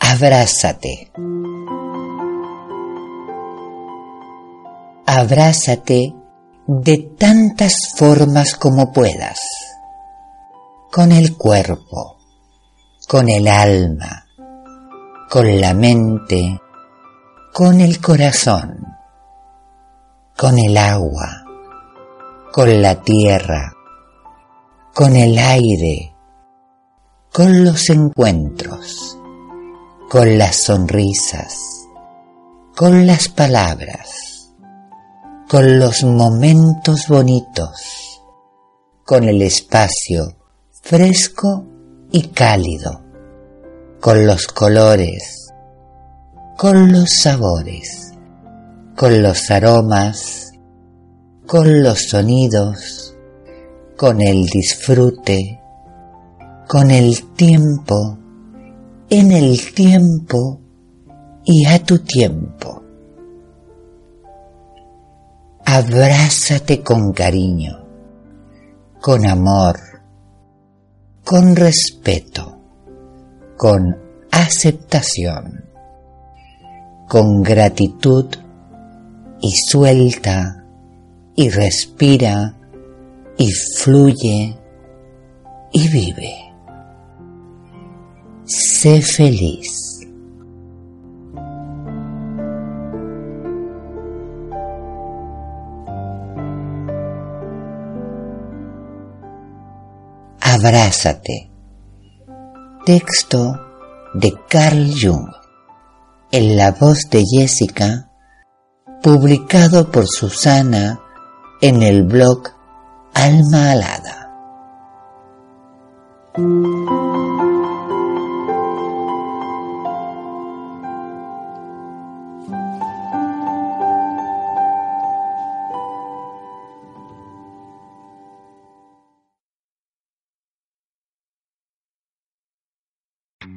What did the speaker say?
Abrázate. Abrázate de tantas formas como puedas. Con el cuerpo, con el alma, con la mente, con el corazón, con el agua, con la tierra, con el aire, con los encuentros, con las sonrisas, con las palabras, con los momentos bonitos, con el espacio fresco y cálido, con los colores, con los sabores, con los aromas, con los sonidos, con el disfrute, con el tiempo, en el tiempo y a tu tiempo. Abrázate con cariño, con amor, con respeto, con aceptación con gratitud y suelta y respira y fluye y vive. Sé feliz. Abrázate. Texto de Carl Jung en la voz de Jessica, publicado por Susana en el blog Alma Alada.